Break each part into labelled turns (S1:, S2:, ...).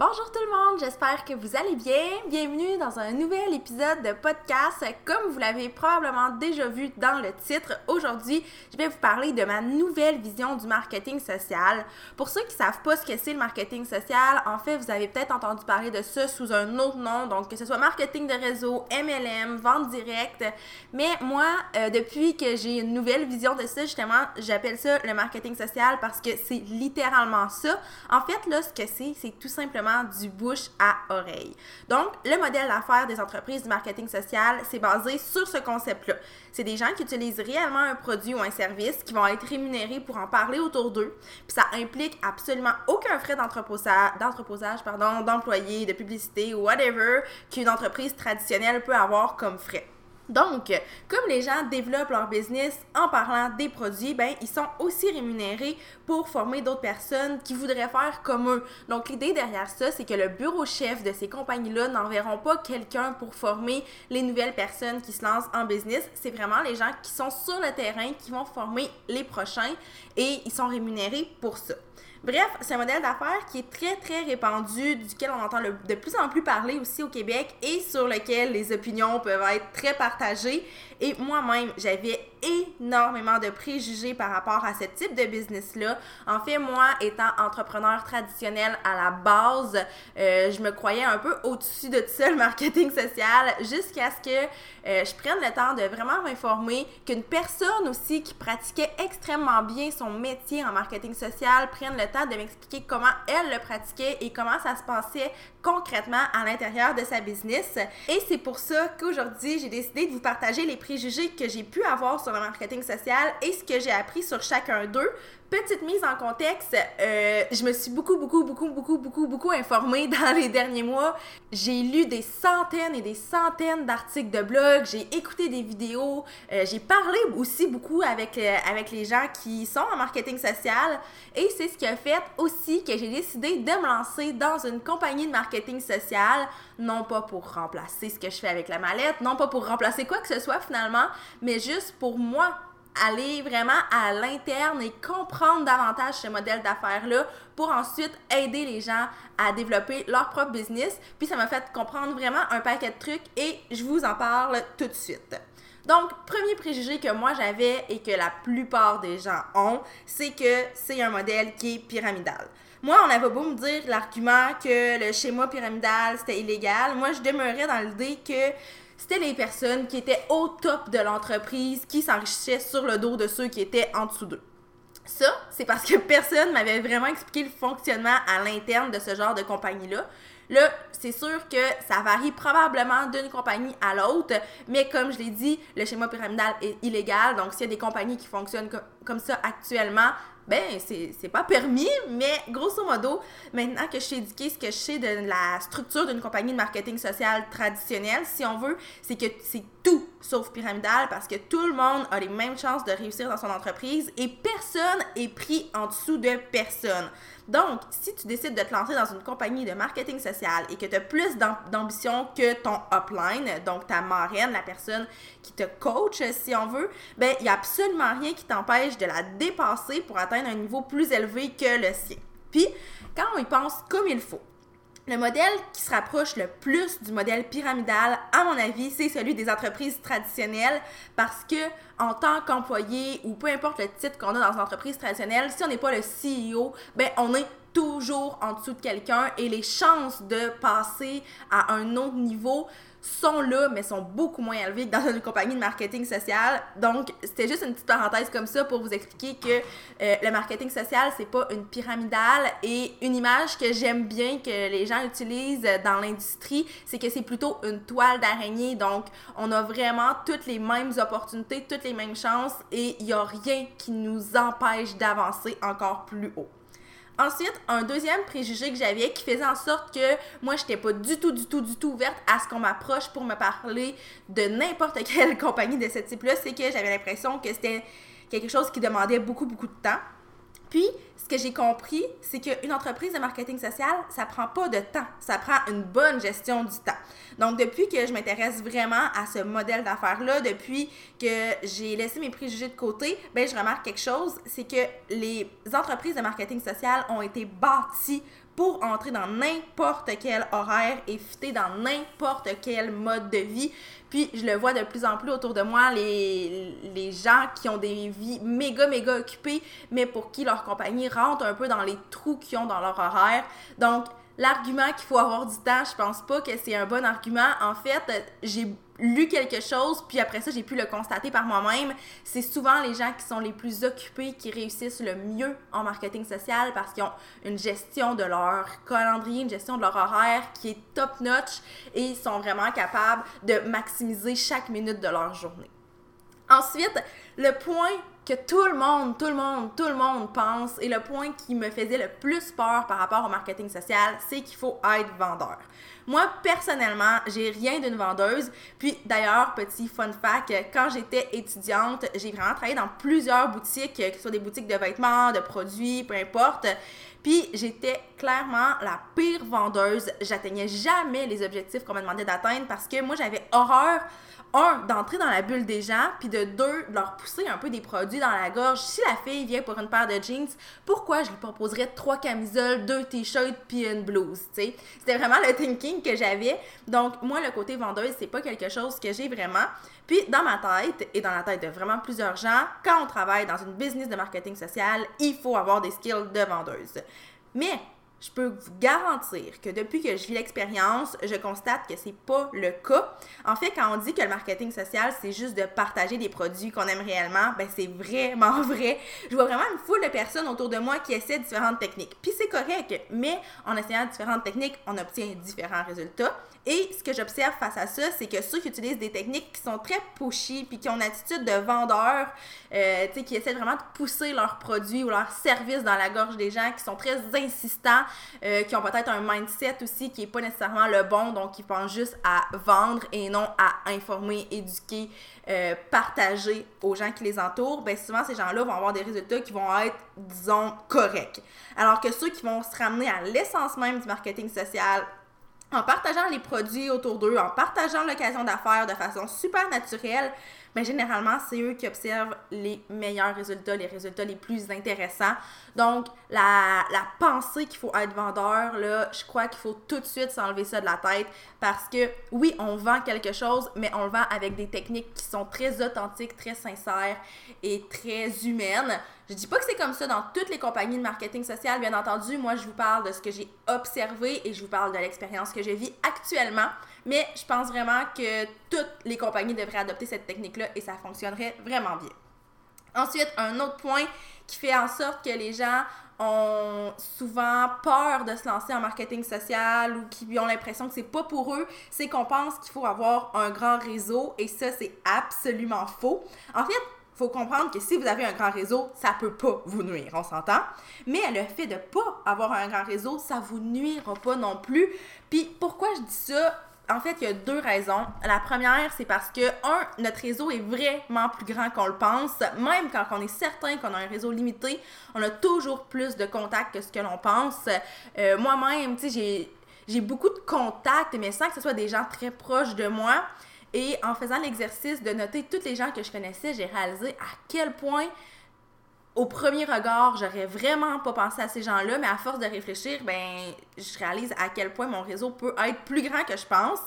S1: Bonjour tout le monde, j'espère que vous allez bien. Bienvenue dans un nouvel épisode de podcast. Comme vous l'avez probablement déjà vu dans le titre, aujourd'hui, je vais vous parler de ma nouvelle vision du marketing social. Pour ceux qui ne savent pas ce que c'est le marketing social, en fait, vous avez peut-être entendu parler de ça sous un autre nom, donc que ce soit marketing de réseau, MLM, vente directe. Mais moi, euh, depuis que j'ai une nouvelle vision de ça, justement, j'appelle ça le marketing social parce que c'est littéralement ça. En fait, là, ce que c'est, c'est tout simplement du bouche à oreille. Donc, le modèle d'affaires des entreprises du marketing social, c'est basé sur ce concept-là. C'est des gens qui utilisent réellement un produit ou un service qui vont être rémunérés pour en parler autour d'eux. Puis ça implique absolument aucun frais d'entreposage, d'employés, de publicité ou whatever qu'une entreprise traditionnelle peut avoir comme frais. Donc, comme les gens développent leur business en parlant des produits, ben ils sont aussi rémunérés pour former d'autres personnes qui voudraient faire comme eux. Donc, l'idée derrière ça, c'est que le bureau chef de ces compagnies-là n'enverront pas quelqu'un pour former les nouvelles personnes qui se lancent en business. C'est vraiment les gens qui sont sur le terrain qui vont former les prochains et ils sont rémunérés pour ça. Bref, c'est un modèle d'affaires qui est très, très répandu, duquel on entend de plus en plus parler aussi au Québec et sur lequel les opinions peuvent être très partagées. Et moi-même, j'avais énormément de préjugés par rapport à ce type de business-là. En fait, moi, étant entrepreneur traditionnel à la base, euh, je me croyais un peu au-dessus de tout ça, le marketing social, jusqu'à ce que euh, je prenne le temps de vraiment m'informer qu'une personne aussi qui pratiquait extrêmement bien son métier en marketing social prenne le de m'expliquer comment elle le pratiquait et comment ça se passait concrètement à l'intérieur de sa business. Et c'est pour ça qu'aujourd'hui, j'ai décidé de vous partager les préjugés que j'ai pu avoir sur le marketing social et ce que j'ai appris sur chacun d'eux Petite mise en contexte, euh, je me suis beaucoup, beaucoup, beaucoup, beaucoup, beaucoup, beaucoup informée dans les derniers mois. J'ai lu des centaines et des centaines d'articles de blog, j'ai écouté des vidéos, euh, j'ai parlé aussi beaucoup avec, euh, avec les gens qui sont en marketing social et c'est ce qui a fait aussi que j'ai décidé de me lancer dans une compagnie de marketing social, non pas pour remplacer ce que je fais avec la mallette, non pas pour remplacer quoi que ce soit finalement, mais juste pour moi aller vraiment à l'interne et comprendre davantage ce modèle d'affaires-là pour ensuite aider les gens à développer leur propre business. Puis ça m'a fait comprendre vraiment un paquet de trucs et je vous en parle tout de suite. Donc, premier préjugé que moi j'avais et que la plupart des gens ont, c'est que c'est un modèle qui est pyramidal. Moi, on avait beau me dire l'argument que le schéma pyramidal c'était illégal, moi je demeurais dans l'idée que c'était les personnes qui étaient au top de l'entreprise qui s'enrichissaient sur le dos de ceux qui étaient en dessous d'eux. Ça, c'est parce que personne m'avait vraiment expliqué le fonctionnement à l'interne de ce genre de compagnie-là. Là, c'est sûr que ça varie probablement d'une compagnie à l'autre, mais comme je l'ai dit, le schéma pyramidal est illégal. Donc, s'il y a des compagnies qui fonctionnent comme ça actuellement, ben, c'est pas permis, mais grosso modo, maintenant que je suis éduquée, ce que je sais de la structure d'une compagnie de marketing social traditionnelle, si on veut, c'est que c'est tout sauf pyramidal parce que tout le monde a les mêmes chances de réussir dans son entreprise et personne est pris en dessous de personne. Donc, si tu décides de te lancer dans une compagnie de marketing social et que tu as plus d'ambition que ton upline, donc ta marraine, la personne qui te coach, si on veut, ben, il n'y a absolument rien qui t'empêche de la dépasser pour atteindre un niveau plus élevé que le sien. Puis, quand on y pense comme il faut, le modèle qui se rapproche le plus du modèle pyramidal, à mon avis, c'est celui des entreprises traditionnelles parce que en tant qu'employé ou peu importe le titre qu'on a dans une entreprise traditionnelle, si on n'est pas le CEO, ben on est toujours en dessous de quelqu'un et les chances de passer à un autre niveau sont là, mais sont beaucoup moins élevés que dans une compagnie de marketing social. Donc, c'était juste une petite parenthèse comme ça pour vous expliquer que euh, le marketing social, c'est pas une pyramidale et une image que j'aime bien que les gens utilisent dans l'industrie, c'est que c'est plutôt une toile d'araignée. Donc, on a vraiment toutes les mêmes opportunités, toutes les mêmes chances et il n'y a rien qui nous empêche d'avancer encore plus haut. Ensuite, un deuxième préjugé que j'avais qui faisait en sorte que moi, j'étais pas du tout, du tout, du tout ouverte à ce qu'on m'approche pour me parler de n'importe quelle compagnie de ce type-là, c'est que j'avais l'impression que c'était quelque chose qui demandait beaucoup, beaucoup de temps. Puis, ce que j'ai compris, c'est qu'une entreprise de marketing social, ça prend pas de temps, ça prend une bonne gestion du temps. Donc, depuis que je m'intéresse vraiment à ce modèle d'affaires-là, depuis que j'ai laissé mes préjugés de côté, ben je remarque quelque chose, c'est que les entreprises de marketing social ont été bâties pour entrer dans n'importe quel horaire et fitter dans n'importe quel mode de vie. Puis je le vois de plus en plus autour de moi, les, les gens qui ont des vies méga, méga occupées, mais pour qui leur compagnie rentre un peu dans les trous qu'ils ont dans leur horaire. Donc, l'argument qu'il faut avoir du temps, je pense pas que c'est un bon argument. En fait, j'ai lu quelque chose, puis après ça, j'ai pu le constater par moi-même. C'est souvent les gens qui sont les plus occupés qui réussissent le mieux en marketing social parce qu'ils ont une gestion de leur calendrier, une gestion de leur horaire qui est top-notch et ils sont vraiment capables de maximiser chaque minute de leur journée. Ensuite, le point que tout le monde, tout le monde, tout le monde pense et le point qui me faisait le plus peur par rapport au marketing social, c'est qu'il faut être vendeur. Moi, personnellement, j'ai rien d'une vendeuse. Puis d'ailleurs, petit fun fact, quand j'étais étudiante, j'ai vraiment travaillé dans plusieurs boutiques, que ce soit des boutiques de vêtements, de produits, peu importe. Puis j'étais clairement la pire vendeuse. J'atteignais jamais les objectifs qu'on me demandait d'atteindre parce que moi, j'avais horreur un, d'entrer dans la bulle des gens, puis de deux, de leur pousser un peu des produits dans la gorge. Si la fille vient pour une paire de jeans, pourquoi je lui proposerais trois camisoles, deux t-shirts, puis une blouse, tu sais? C'était vraiment le thinking que j'avais. Donc, moi, le côté vendeuse, c'est pas quelque chose que j'ai vraiment. Puis, dans ma tête, et dans la tête de vraiment plusieurs gens, quand on travaille dans une business de marketing social, il faut avoir des skills de vendeuse. Mais je peux vous garantir que depuis que je vis l'expérience, je constate que c'est pas le cas. En fait, quand on dit que le marketing social, c'est juste de partager des produits qu'on aime réellement, ben c'est vraiment vrai. Je vois vraiment une foule de personnes autour de moi qui essaient différentes techniques. Puis c'est correct, mais en essayant différentes techniques, on obtient différents résultats. Et ce que j'observe face à ça, c'est que ceux qui utilisent des techniques qui sont très pushy, puis qui ont une attitude de vendeur, euh, qui essaient vraiment de pousser leurs produits ou leurs services dans la gorge des gens, qui sont très insistants, euh, qui ont peut-être un mindset aussi qui est pas nécessairement le bon, donc qui pensent juste à vendre et non à informer, éduquer, euh, partager aux gens qui les entourent, ben souvent ces gens-là vont avoir des résultats qui vont être, disons, corrects. Alors que ceux qui vont se ramener à l'essence même du marketing social, en partageant les produits autour d'eux, en partageant l'occasion d'affaires de façon super naturelle, mais généralement, c'est eux qui observent les meilleurs résultats, les résultats les plus intéressants. Donc, la, la pensée qu'il faut être vendeur, là, je crois qu'il faut tout de suite s'enlever ça de la tête parce que oui, on vend quelque chose, mais on le vend avec des techniques qui sont très authentiques, très sincères et très humaines. Je dis pas que c'est comme ça dans toutes les compagnies de marketing social, bien entendu. Moi, je vous parle de ce que j'ai observé et je vous parle de l'expérience que je vis actuellement. Mais je pense vraiment que toutes les compagnies devraient adopter cette technique-là et ça fonctionnerait vraiment bien. Ensuite, un autre point qui fait en sorte que les gens ont souvent peur de se lancer en marketing social ou qui ont l'impression que c'est pas pour eux, c'est qu'on pense qu'il faut avoir un grand réseau et ça c'est absolument faux. En fait, faut comprendre que si vous avez un grand réseau, ça peut pas vous nuire, on s'entend. Mais le fait de pas avoir un grand réseau, ça vous nuira pas non plus. Puis pourquoi je dis ça? En fait, il y a deux raisons. La première, c'est parce que, un, notre réseau est vraiment plus grand qu'on le pense. Même quand on est certain qu'on a un réseau limité, on a toujours plus de contacts que ce que l'on pense. Euh, moi-même, tu sais, j'ai beaucoup de contacts, mais sans que ce soit des gens très proches de moi. Et en faisant l'exercice de noter toutes les gens que je connaissais, j'ai réalisé à quel point au premier regard, j'aurais vraiment pas pensé à ces gens-là, mais à force de réfléchir, ben, je réalise à quel point mon réseau peut être plus grand que je pense.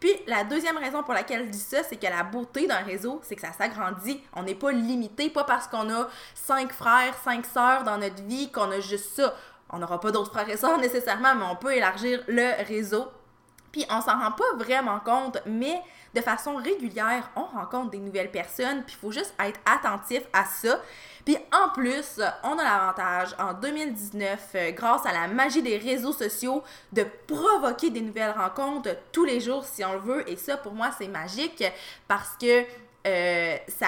S1: Puis la deuxième raison pour laquelle je dis ça, c'est que la beauté d'un réseau, c'est que ça s'agrandit. On n'est pas limité, pas parce qu'on a cinq frères, cinq sœurs dans notre vie qu'on a juste ça. On n'aura pas d'autres frères et sœurs nécessairement, mais on peut élargir le réseau. Puis on s'en rend pas vraiment compte, mais de façon régulière, on rencontre des nouvelles personnes, puis il faut juste être attentif à ça. Puis en plus, on a l'avantage en 2019, euh, grâce à la magie des réseaux sociaux, de provoquer des nouvelles rencontres tous les jours si on le veut. Et ça, pour moi, c'est magique parce que euh, ça,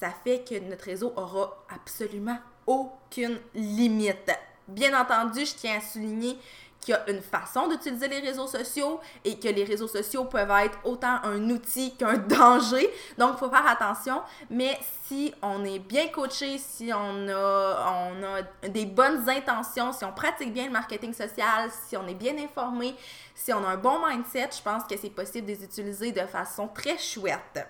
S1: ça fait que notre réseau aura absolument aucune limite. Bien entendu, je tiens à souligner qu'il y a une façon d'utiliser les réseaux sociaux et que les réseaux sociaux peuvent être autant un outil qu'un danger. Donc, il faut faire attention. Mais si on est bien coaché, si on a, on a des bonnes intentions, si on pratique bien le marketing social, si on est bien informé, si on a un bon mindset, je pense que c'est possible de les utiliser de façon très chouette.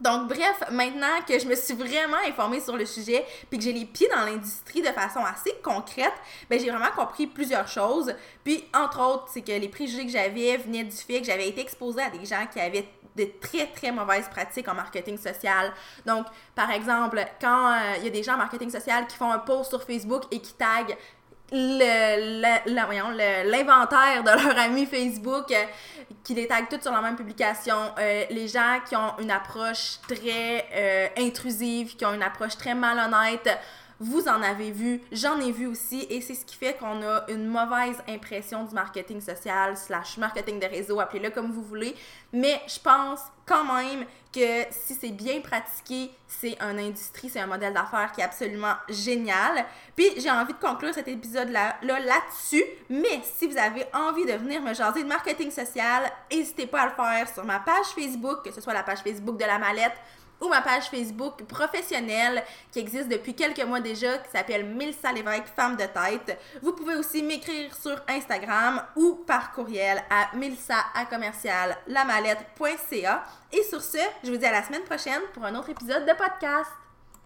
S1: Donc, bref, maintenant que je me suis vraiment informée sur le sujet, puis que j'ai les pieds dans l'industrie de façon assez concrète, ben j'ai vraiment compris plusieurs choses. Puis, entre autres, c'est que les préjugés que j'avais venaient du fait que j'avais été exposée à des gens qui avaient de très, très mauvaises pratiques en marketing social. Donc, par exemple, quand euh, il y a des gens en marketing social qui font un post sur Facebook et qui taguent l'inventaire de leur ami Facebook, euh, qui les tague toutes sur la même publication. Euh, les gens qui ont une approche très euh, intrusive, qui ont une approche très malhonnête, vous en avez vu, j'en ai vu aussi, et c'est ce qui fait qu'on a une mauvaise impression du marketing social, slash marketing de réseau, appelez-le comme vous voulez. Mais je pense quand même que si c'est bien pratiqué, c'est une industrie, c'est un modèle d'affaires qui est absolument génial. Puis j'ai envie de conclure cet épisode-là là, là-dessus. Mais si vous avez envie de venir me jaser de marketing social, n'hésitez pas à le faire sur ma page Facebook, que ce soit la page Facebook de la mallette ou ma page Facebook professionnelle qui existe depuis quelques mois déjà, qui s'appelle Milsa Lévesque, femme de tête. Vous pouvez aussi m'écrire sur Instagram ou par courriel à milsa Et sur ce, je vous dis à la semaine prochaine pour un autre épisode de podcast.